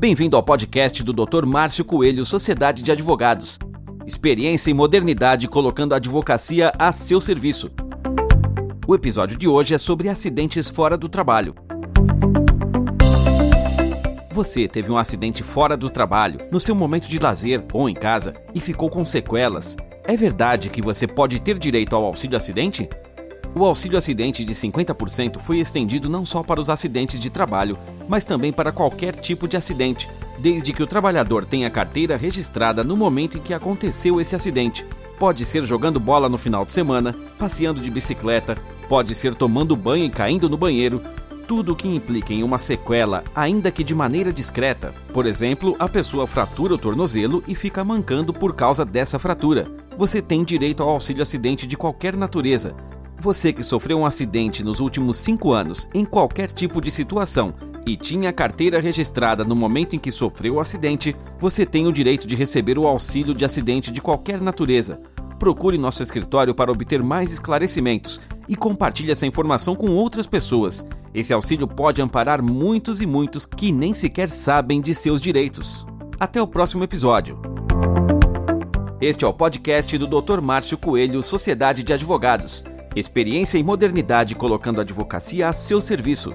Bem-vindo ao podcast do Dr. Márcio Coelho, Sociedade de Advogados. Experiência e modernidade colocando a advocacia a seu serviço. O episódio de hoje é sobre acidentes fora do trabalho. Você teve um acidente fora do trabalho, no seu momento de lazer ou em casa, e ficou com sequelas. É verdade que você pode ter direito ao auxílio acidente? O auxílio acidente de 50% foi estendido não só para os acidentes de trabalho, mas também para qualquer tipo de acidente, desde que o trabalhador tenha a carteira registrada no momento em que aconteceu esse acidente. Pode ser jogando bola no final de semana, passeando de bicicleta, pode ser tomando banho e caindo no banheiro, tudo o que implica em uma sequela, ainda que de maneira discreta. Por exemplo, a pessoa fratura o tornozelo e fica mancando por causa dessa fratura. Você tem direito ao auxílio acidente de qualquer natureza, você que sofreu um acidente nos últimos 5 anos em qualquer tipo de situação e tinha a carteira registrada no momento em que sofreu o acidente, você tem o direito de receber o auxílio de acidente de qualquer natureza. Procure nosso escritório para obter mais esclarecimentos e compartilhe essa informação com outras pessoas. Esse auxílio pode amparar muitos e muitos que nem sequer sabem de seus direitos. Até o próximo episódio. Este é o podcast do Dr. Márcio Coelho, Sociedade de Advogados. Experiência e modernidade colocando a advocacia a seu serviço.